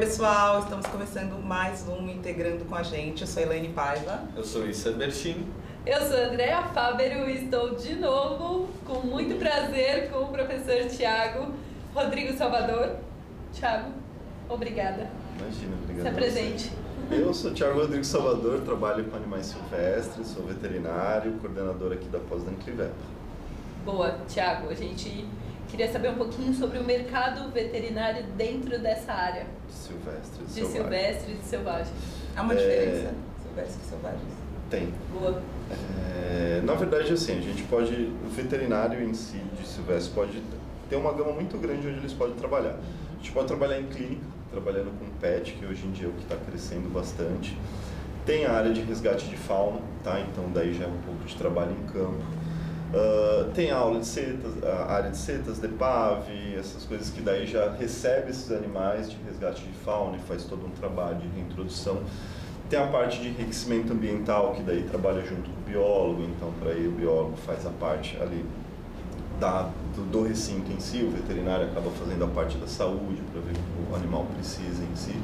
pessoal, estamos começando mais um Integrando com a gente. Eu sou Elaine Paiva. Eu sou Issa Bertin. Eu sou Andréa Fábero e estou de novo com muito prazer com o professor Tiago Rodrigo Salvador. Tiago, obrigada. Imagina, obrigado. Se apresente. Eu sou Tiago Rodrigo Salvador, trabalho com animais silvestres, sou veterinário, coordenador aqui da pós da. Boa, Tiago. A gente queria saber um pouquinho sobre o mercado veterinário dentro dessa área. De silvestre, de selvagem. silvestre e de selvagem. Há uma É. diferença? Silvestre e selvagens? Tem. Boa. É, na verdade, assim, a gente pode, o veterinário em si de silvestre pode ter uma gama muito grande onde eles podem trabalhar. A gente pode trabalhar em clínica, trabalhando com pet, que hoje em dia é o que está crescendo bastante. Tem a área de resgate de fauna, tá? Então daí já é um pouco de trabalho em campo. Ah, tem aula de setas, a área de setas, DEPAV, essas coisas que daí já recebe esses animais de resgate de fauna e faz todo um trabalho de reintrodução. Tem a parte de enriquecimento ambiental, que daí trabalha junto com o biólogo, então para aí o biólogo faz a parte ali da, do, do recinto em si, o veterinário acaba fazendo a parte da saúde para ver o que o animal precisa em si.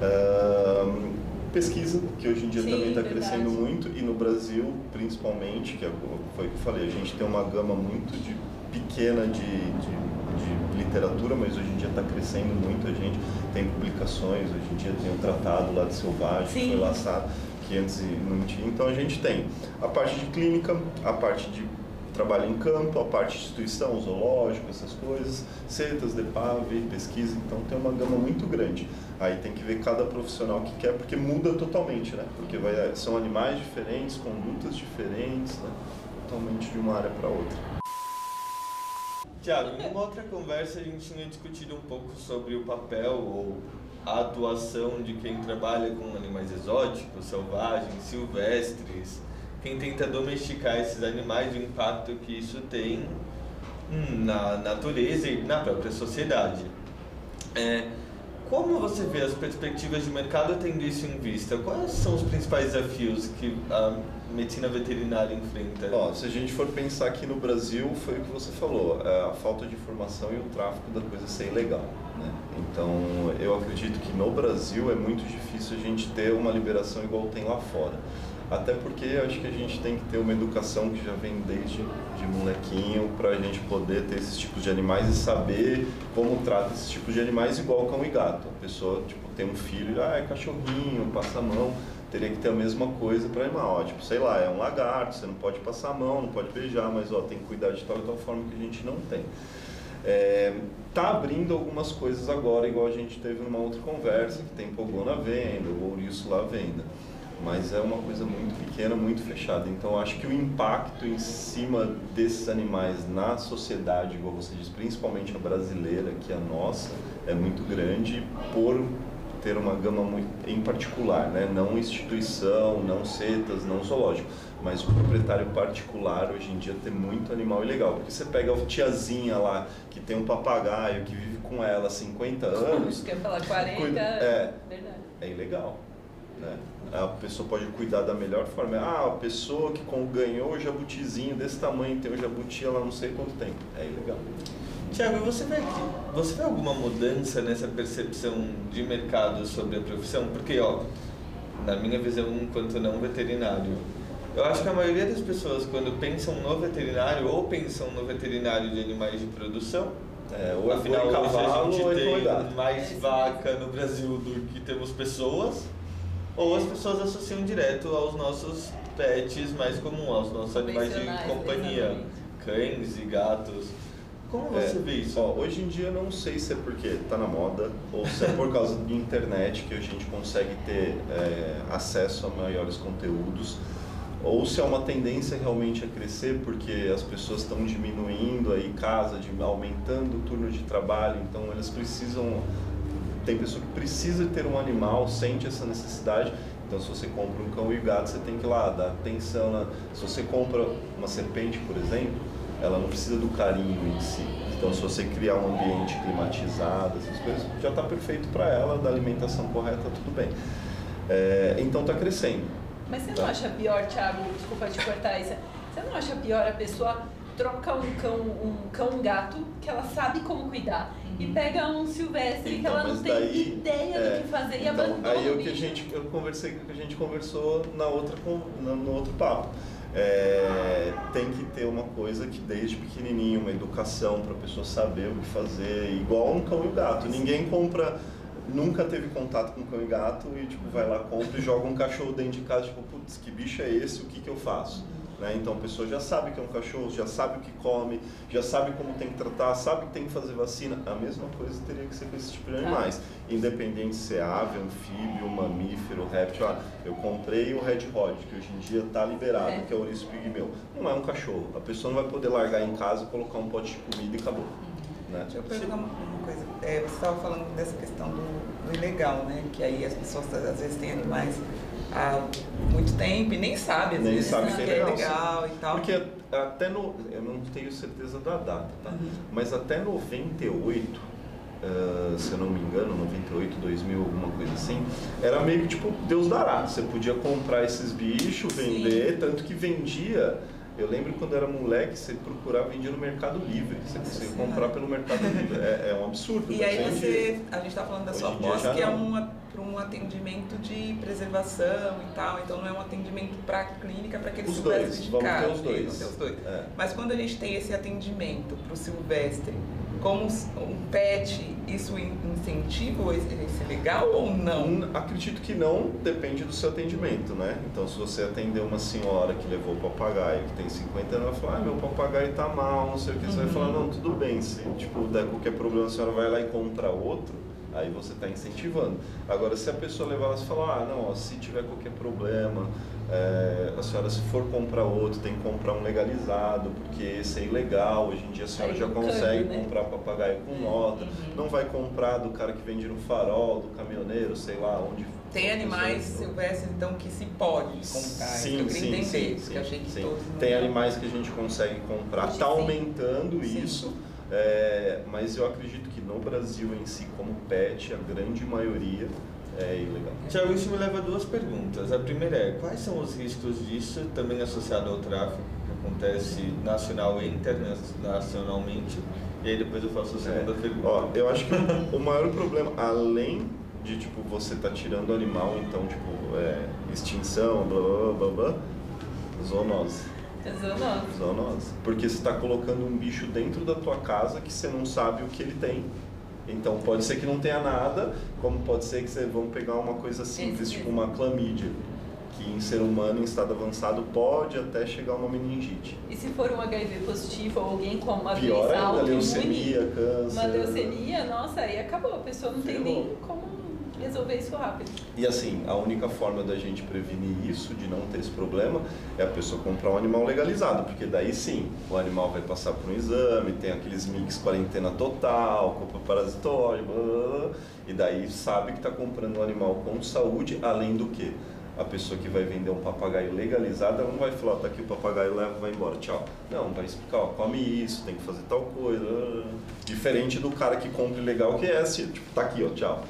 Ahn, pesquisa, que hoje em dia Sim, também está crescendo muito, e no Brasil, principalmente, que é o- foi o que eu falei, a gente tem uma gama muito de, pequena de, de, de literatura, mas hoje em dia está crescendo muito, a gente tem publicações, hoje em dia tem o tratado lá de selvagem, que Sim. foi lançado, que antes não tinha. Então a gente tem a parte de clínica, a parte de trabalho em campo, a parte de instituição, zoológico, essas coisas, setas, DEPAV, pesquisa, então tem uma gama muito grande. Aí tem que ver cada profissional que quer, porque muda totalmente, né? Porque vai, são animais diferentes, condutas diferentes, né? Totalmente de uma área para outra. Tiago, em uma outra conversa a gente tinha discutido um pouco sobre o papel ou a atuação de quem trabalha com animais exóticos, selvagens, silvestres, quem tenta domesticar esses animais, o impacto que isso tem na natureza e na própria sociedade. É, como você vê as perspectivas de mercado tendo isso em vista? Quais são os principais desafios que a medicina veterinária enfrenta? Ó, se a gente for pensar aqui no Brasil, foi o que você falou, é a falta de informação e o tráfico da coisa ser ilegal. Né? Então, eu acredito que no Brasil é muito difícil a gente ter uma liberação igual tem lá fora. Até porque acho que a gente tem que ter uma educação que já vem desde de molequinho para a gente poder ter esses tipos de animais e saber como trata esses tipos de animais igual cão e gato. A pessoa tipo, tem um filho, ah, é cachorrinho, passa a mão, teria que ter a mesma coisa para animal. Ó, tipo, sei lá, é um lagarto, você não pode passar a mão, não pode beijar, mas ó, tem que cuidar de tal e tal forma que a gente não tem. É, tá abrindo algumas coisas agora, igual a gente teve numa outra conversa, que tem pogô na venda, o ouriço lá venda. Mas é uma coisa muito pequena, muito fechada. Então acho que o impacto em cima desses animais na sociedade, igual você diz, principalmente a brasileira, que é a nossa, é muito grande por ter uma gama muito em particular, né? Não instituição, não setas, não zoológico, mas o proprietário particular hoje em dia tem muito animal ilegal. Porque você pega a tiazinha lá que tem um papagaio que vive com ela há 50 anos, Quer falar 40? Cuida- é. Verdade. é ilegal. Né? A pessoa pode cuidar da melhor forma. Ah, a pessoa que com- ganhou o jabutizinho desse tamanho, tem o jabuti há não sei quanto tempo. É ilegal. Tiago, você vê, você vê alguma mudança nessa percepção de mercado sobre a profissão? Porque, ó, na minha visão enquanto não veterinário, eu acho que a maioria das pessoas quando pensam no veterinário ou pensam no veterinário de animais de produção, É, ou afinal boi hoje a cavalo gente tem mais vaca no Brasil do que temos pessoas, ou as pessoas associam direto aos nossos pets mais comuns, aos nossos animais de companhia, exatamente. cães e gatos. Como você É, vê isso? Ó, hoje em dia eu não sei se é porque tá na moda ou se é por causa de internet que a gente consegue ter é, acesso a maiores conteúdos ou se é uma tendência realmente a crescer porque as pessoas estão diminuindo aí casa, de, aumentando o turno de trabalho, então elas precisam tem pessoa que precisa ter um animal, sente essa necessidade. Então, se você compra um cão e gato, você tem que ir lá dar atenção. Na... Se você compra uma serpente, por exemplo, ela não precisa do carinho em si. Então, se você criar um ambiente climatizado, essas coisas, já está perfeito para ela, da alimentação correta, tudo bem. É, então, está crescendo. Mas você Tá. não acha pior, Thiago, desculpa te cortar isso, você não acha pior a pessoa troca um cão, um cão um gato que ela sabe como cuidar e pega um silvestre que Então, ela não tem daí- ideia é, do que fazer e então, abandona aí é o que a gente eu conversei que a gente conversou na outra no, no outro papo. É, tem que ter uma coisa que desde pequenininho uma educação para a pessoa saber o que fazer igual um cão e o gato. Ninguém compra nunca teve contato com cão e gato e tipo vai lá compra e joga um cachorro dentro de casa tipo putz que bicho é esse? O que que eu faço né? Então a pessoa já sabe que é um cachorro, já sabe o que come, já sabe como tem que tratar, sabe que tem que fazer vacina. A mesma coisa teria que ser com esse tipo de animais. Independente se é ave, anfíbio, mamífero, réptil. Ah, eu comprei o Red Hot, que hoje em dia está liberado, É. que é o ouriço pigmeu. Não é um cachorro. A pessoa não vai poder largar em casa, colocar um pote de comida e acabou. Né? Deixa eu perguntar uma. É, você estava falando dessa questão do, do ilegal, né? Que aí as pessoas às vezes têm animais há muito tempo e nem sabem, às Nem vezes, sabe né, que é é legal, legal e tal. Porque até no. Eu não tenho certeza da data, tá? Uhum. Mas até 98, ah, se eu não me engano, 98, 2000, alguma coisa assim, era meio que tipo Deus dará. Você podia comprar esses bichos, Sim. vender, tanto que vendia. Eu lembro quando era moleque, você procurava vendia no Mercado Livre. Você conseguia comprar pelo Mercado Livre. É, é um absurdo. E mas aí você, a gente está falando da sua pós, que é para um atendimento de preservação e tal, então não é um atendimento para clínica, para aquele Os silvestre dois, de vamos ter casa. os dois. Vamos ter os dois. É. Mas quando a gente tem esse atendimento para o silvestre, como um pet, isso in- incentiva esse esse legal ou não? Acredito que não, depende do seu atendimento, né? Então, se você atender uma senhora que levou o papagaio, que tem 50 anos, ela vai falar, ah, meu papagaio tá mal, não sei o que, você vai Uhum. falar, não, tudo bem, se tipo, der qualquer problema, a senhora vai lá e compra outro, aí você está incentivando. Agora, se a pessoa levar ela e falar, ah, não, ó, se tiver qualquer problema, é, a senhora se for comprar outro, tem que comprar um legalizado, porque esse é ilegal, hoje em dia a senhora Aí já consegue né? comprar papagaio com nota, Uhum. não vai comprar do cara que vende no farol, do caminhoneiro, sei lá onde. Tem animais silvestres, então, que se pode comprar. isso que Sim, sim, entender, sim, sim, eu achei que sim. todos Tem animais que a gente consegue comprar, está sim. aumentando Sim. isso, é, mas eu acredito no Brasil em si, como pet, a grande maioria é ilegal. Tiago, isso me leva a duas perguntas. A primeira é, quais são os riscos disso, também associado ao tráfico, que acontece nacional e internacionalmente? E aí depois eu faço a segunda É. pergunta. Ó, eu acho que o maior problema, além de tipo você tá tirando o animal, então tipo é, extinção, blá blá blá blá, blá zoonose. É zoonose. Zoonose. Porque você está colocando um bicho dentro da tua casa que você não sabe o que ele tem. Então pode ser que não tenha nada, como pode ser que você vão pegar uma coisa simples, Esse tipo mesmo. uma clamídia, que em ser humano em estado avançado pode até chegar uma meningite. E se for um HIV positivo ou alguém com uma Pior ainda, leucemia, câncer. uma leucemia, nossa, aí acabou. A pessoa não tem Ferrou. nem como resolver isso rápido. E assim, a única forma da gente prevenir isso, de não ter esse problema, é a pessoa comprar um animal legalizado, porque daí sim, o animal vai passar por um exame, tem aqueles mix quarentena total, culpa parasitóide, blá, blá, blá, e daí sabe que está comprando um animal com saúde, além do que a pessoa que vai vender um papagaio legalizado, ela não vai falar, tá aqui o papagaio, leva, vai embora, tchau. Não, vai explicar, ó, come isso, tem que fazer tal coisa. Diferente do cara que compra ilegal, que é assim, tipo, tá aqui, ó, tchau.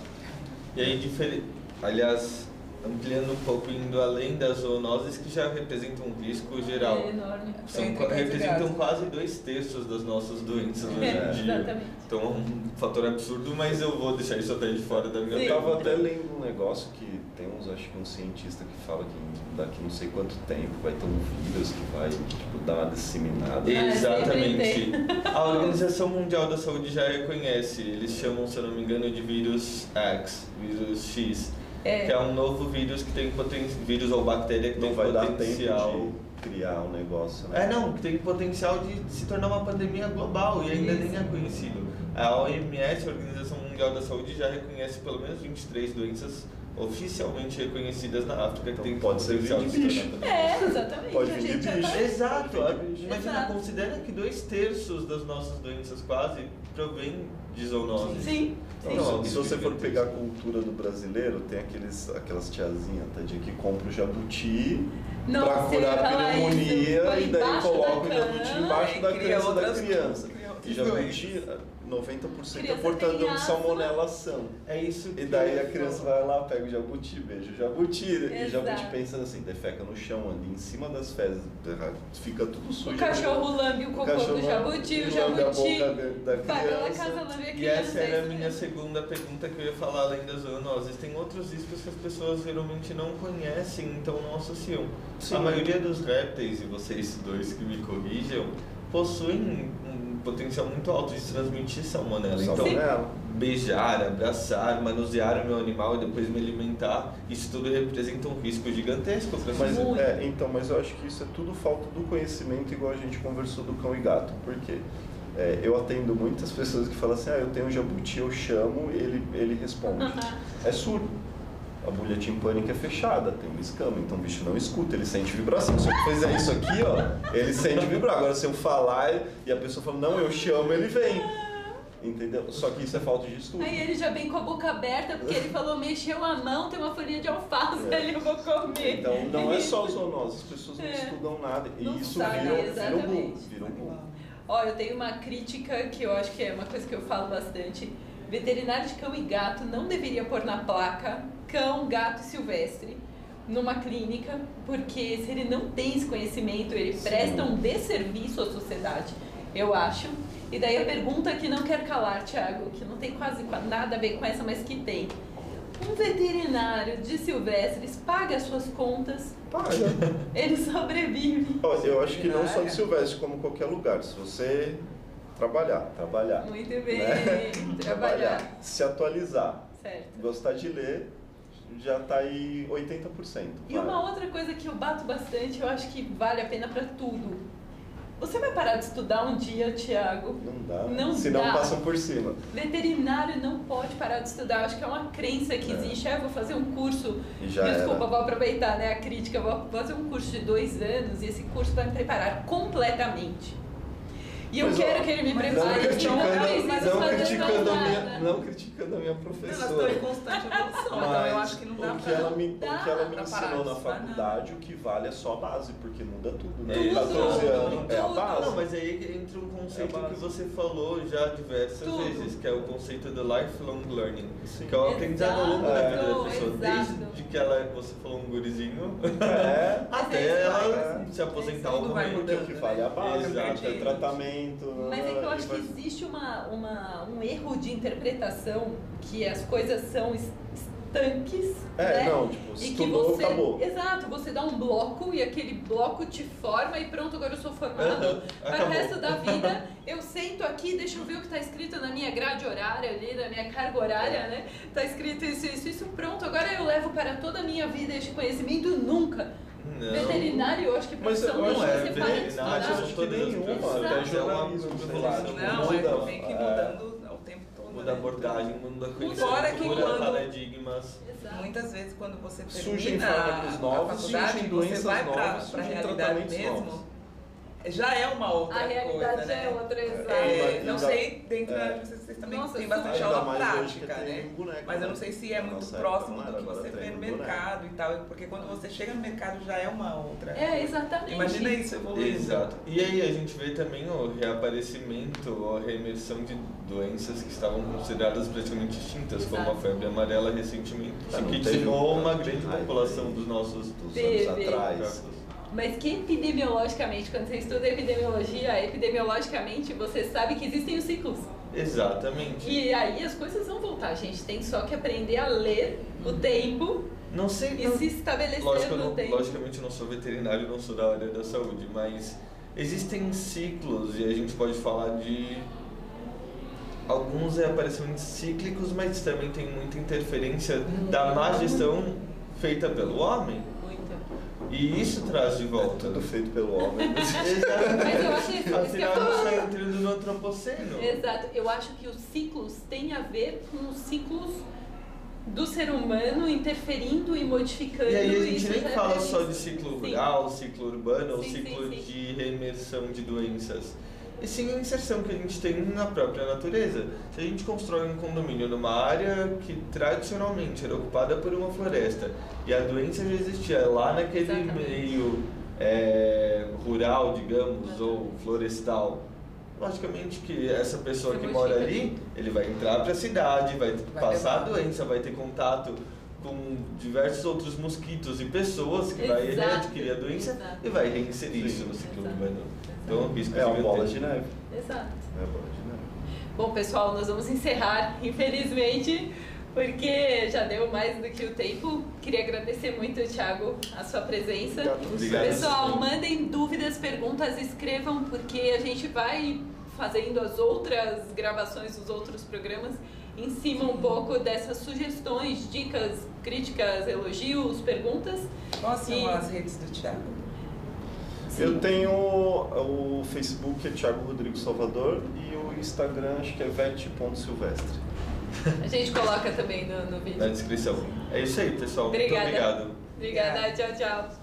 E aí, difere... aliás, ampliando um pouco, indo além das zoonoses que já representam um risco geral. É enorme. São, representam quase dois terços das nossas doenças hoje É, em dia. exatamente. Então é um fator absurdo, mas eu vou deixar isso até de fora da minha Sim. Eu tava pergunta. até lendo um negócio que tem uns, acho que um cientista que fala que daqui não sei quanto tempo vai ter um vírus que vai tipo, dar uma disseminada. Ah, Exatamente. A Organização Mundial da Saúde já reconhece. Eles chamam, se eu não me engano, de vírus X, vírus X, É. que é um novo vírus que tem poten... vírus ou bactéria que Não tem vai dar potencial. tempo de criar um negócio, né? É, não, que tem potencial de se tornar uma pandemia global e ainda Isso. nem é conhecido. A OMS, a Organização Mundial da Saúde, já reconhece pelo menos 23 doenças oficialmente reconhecidas na África que Então tem pode ser potencial vir de bicho. pandemia. É, exatamente. Pode vir de bicho. tá- Exato, imagina, Exato. considera que dois terços das nossas doenças quase provém de zoonose. Sim, Então. Não, se você for pegar a cultura do brasileiro, tem aqueles, aquelas tiazinhas, tadinha, que compra o jabuti Nossa, pra curar a pneumonia e daí coloca o jabuti embaixo da criança da criança. E jabuti, 90% é Criança portador de asma. salmonelação. É isso que E daí a criança vai lá, pega o jabuti, beija o jabuti. E Exato. jabuti pensando assim, defeca no chão, anda em cima das fezes, fica tudo sujo. O cachorro lambe o cocô do jabuti, o a jabuti boca da- da vai pela criança. casa lambe a E criança. essa era a isso minha segunda pergunta que eu ia falar além das zoonoses. Tem outros riscos que as pessoas geralmente não conhecem, então não associam. Sim. A maioria dos répteis, e vocês dois que me corrijam, possuem um potencial muito alto de transmitir salmonela. Então, beijar, abraçar, manusear o meu animal e depois me alimentar, isso tudo representa um risco gigantesco para Mas, é, então, mas eu acho que isso é tudo falta do conhecimento, igual a gente conversou do cão e gato. Porque é, eu atendo muitas pessoas que falam assim, ah, eu tenho um jabuti, eu chamo, ele, ele responde. é surdo. A bolha timpânica é fechada, tem uma escama, então o bicho não escuta, ele sente vibração. Se eu fizer isso aqui, ó, ele sente vibrar. Agora, se eu falar e a pessoa fala, não, eu chamo, ele vem. Entendeu? Só que isso é falta de estudo. Aí ele já vem com a boca aberta, porque ele falou, mexeu a mão, tem uma folhinha de alface É. ali, eu vou comer. Então não é só zoonose, as pessoas não É. estudam nada. E Não isso sabem, vira, um boom. Vira um boom. Ó, eu tenho uma crítica que eu acho que é uma coisa que eu falo bastante. Veterinário de cão e gato não deveria pôr na placa cão, gato e silvestre numa clínica, porque se ele não tem esse conhecimento, ele Sim. presta um desserviço à sociedade, eu acho. E daí a pergunta que não quer calar, Thiago, que não tem quase qua- nada a ver com essa, mas que tem. Um veterinário de silvestres paga as suas contas, Paga. ele sobrevive. Ó, eu acho que não só de Veterinária. silvestre, como qualquer lugar. Se você trabalhar, trabalhar, Muito bem, né? trabalhar. se atualizar, Certo. gostar de ler, já tá aí 80%. E vai. uma outra coisa que eu bato bastante, eu acho que vale a pena pra tudo. Você vai parar de estudar um dia, Tiago? Não dá, Não se não dá. passam por cima. Veterinário não pode parar de estudar. Eu acho que é uma crença que É. existe. Ah, eu vou fazer um curso. E já Desculpa, era. vou aproveitar né, a crítica. Vou fazer um curso de dois anos e esse curso vai me preparar completamente. E eu Mas, ó, quero que ele me Não prepare. criticando- não criticando, não fazer criticando, a minha, não criticando a minha Elas estão professora. em constante evolução, então eu acho que não dá o que pra... ela me, o que ela me ensinou na faculdade, o que vale é só a base, porque muda tudo, né? Tudo, 14 anos tudo, é a. Não, mas aí entra um conceito É que você falou já diversas Tudo. vezes, que é o conceito do lifelong learning, Sim. que é o aprendizado ao longo da vida da pessoa, exato. desde que ela, você falou um gurizinho, É, é até isso, ela é. se aposentar ou morrer. porque o que vale é a base, Exato. é tratamento. Mas é que eu acho que existe uma, uma, um erro de interpretação que as coisas são es- estanques, É, né? não, tipo, E que estudou, você, acabou. exato, você dá um bloco e aquele bloco te forma e pronto, agora eu sou formado. Aham, Para o resto da vida, eu sento aqui, deixa eu ver o que está escrito na minha grade horária ali, na minha carga horária, né? Tá escrito isso, isso, isso, pronto. Agora eu levo para toda a minha vida este conhecimento nunca. Não. Veterinário, eu acho que Mas profissão não acho é, que você para de estudar. acho que nenhuma, profissões, até é jornalismo, Não, muda, é, tem que ir é, mudando todo. Muda a abordagem, muda conhecimento, Fora que muda quando- paradigmas. Exato. Muitas vezes quando você Surgem termina fármacos a- novos, a faculdade, surgem você doenças vai para novas, a surgem realidade tratamentos mesmo, novos. Já é uma outra A realidade coisa, né? é outra, exato. É, não sei, dentro é. da vocês, vocês também Nossa, têm bastante aula prática, tem né? boneco, Mas eu né? não sei se é muito próximo do que você vê no tem boneco. mercado e tal, porque quando você chega no mercado já é uma outra. É, exatamente. Imagina isso evoluindo. Exato. E aí a gente vê também o reaparecimento, ou a reemersão de doenças que estavam consideradas praticamente extintas, como a Exato. febre amarela recentemente, não que um uma grande população aí. dos nossos Dos anos atrás. Mas que epidemiologicamente, quando você estuda epidemiologia, epidemiologicamente você sabe que existem os ciclos. Exatamente. E aí as coisas vão voltar. A gente tem só que aprender a ler o tempo Não sei. e não- se estabelecer Lógico, no não, tempo. logicamente eu não sou veterinário, não sou da área da saúde, mas existem ciclos e a gente pode falar de alguns reaparecimentos cíclicos, mas também tem muita interferência da má gestão feita pelo homem. E isso traz de É volta. tudo feito pelo homem. Exatamente. Mas eu acho que isso, isso que eu Afinal, a gente está entrando no antropoceno. Exato. Eu acho que os ciclos têm a ver com os ciclos do ser humano interferindo e modificando E aí a gente nem já fala é só de ciclo Sim. rural, ciclo urbano ou Sim, ciclo sim, sim. de reimersão de doenças. E sim a inserção que a gente tem na própria natureza. Se a gente constrói um condomínio numa área que tradicionalmente era ocupada por uma floresta e a doença já existia lá naquele Exatamente. meio é, rural, digamos, ou florestal, logicamente que essa pessoa que mora ali, ele vai entrar para a cidade, vai, Vai passar a levar. doença, vai ter contato com diversos outros mosquitos e pessoas que vai Exato, readquirir a doença exato. e vai reinserir isso no ciclo urbano. Então, um risco É uma bola de neve. Exato. É uma bola de neve. Bom, pessoal, nós vamos encerrar, infelizmente, porque já deu mais do que o tempo. Queria agradecer muito, Thiago, a sua presença. Obrigado. Pessoal, mandem dúvidas, perguntas, escrevam, porque a gente vai fazendo as outras gravações dos outros programas em cima um pouco dessas sugestões, dicas, críticas, elogios, perguntas. Quais são E- as redes do Thiago? Eu tenho o Facebook é Thiago Rodrigo Salvador e o Instagram acho que é vet.silvestre. A gente coloca também no, no vídeo. Na descrição. É isso aí, pessoal. Obrigada. Muito obrigado. Obrigada, tchau, tchau.